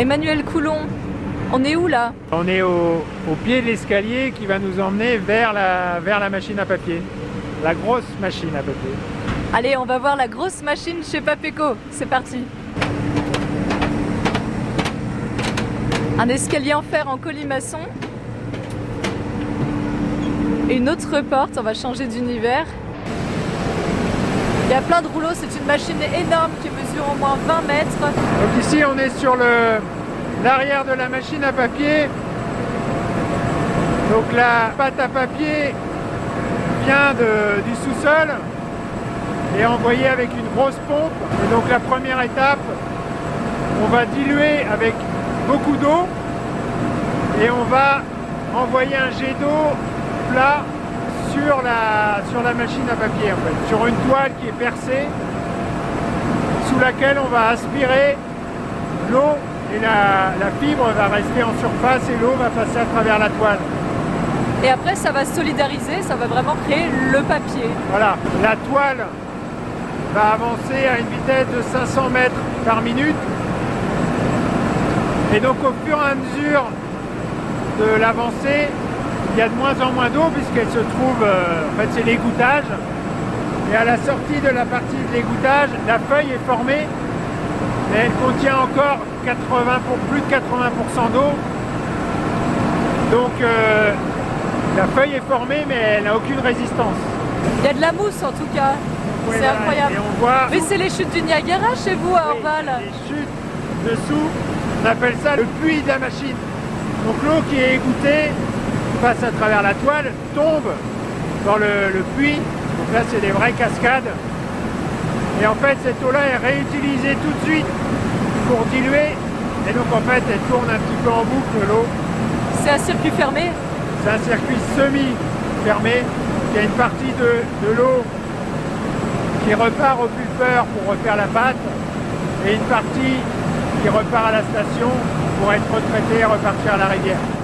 Emmanuel Coulon, on est où là On est au, au pied de l'escalier qui va nous emmener vers la, vers la machine à papier. La grosse machine à papier. Allez, on va voir la grosse machine chez Papeco. C'est parti. Un escalier en fer en colimaçon. Une autre porte, on va changer d'univers. Il y a plein de rouleaux, c'est une machine énorme qui mesure au moins 20 mètres. Donc ici on est sur l'arrière de la machine à papier. Donc la pâte à papier vient du sous-sol et envoyée avec une grosse pompe. Et donc la première étape, on va diluer avec beaucoup d'eau et on va envoyer un jet d'eau plat sur la, sur la machine à papier en fait, sur une toile qui est percée sous laquelle on va aspirer l'eau et la, la fibre va rester en surface et l'eau va passer à travers la toile. Et après, ça va solidariser, ça va vraiment créer le papier. Voilà, la toile va avancer à une vitesse de 500 mètres par minute. Et donc au fur et à mesure de l'avancée, y a de moins en moins d'eau puisqu'elle se trouve, euh, en fait c'est l'égouttage. Et à la sortie de la partie de l'égouttage, la feuille est formée, mais elle contient encore 80 pour, plus de 80% d'eau. Donc euh, la feuille est formée mais elle n'a aucune résistance. Il y a de la mousse en tout cas. Oui, c'est incroyable. Et on voit Mais c'est les chutes du Niagara chez vous à Oui, Orval. Les chutes dessous, on appelle ça le puits de la machine. Donc l'eau qui est égoutée passe à travers la toile, tombe dans le, le puits. Donc là c'est des vraies cascades. Et en fait cette eau-là est réutilisée tout de suite pour diluer. Et donc en fait elle tourne un petit peu en boucle l'eau. C'est un circuit fermé? C'est un circuit semi-fermé. Il y a une partie de, de l'eau qui repart au pulpeur pour refaire la pâte et une partie qui repart à la station pour être retraitée et repartir à la rivière.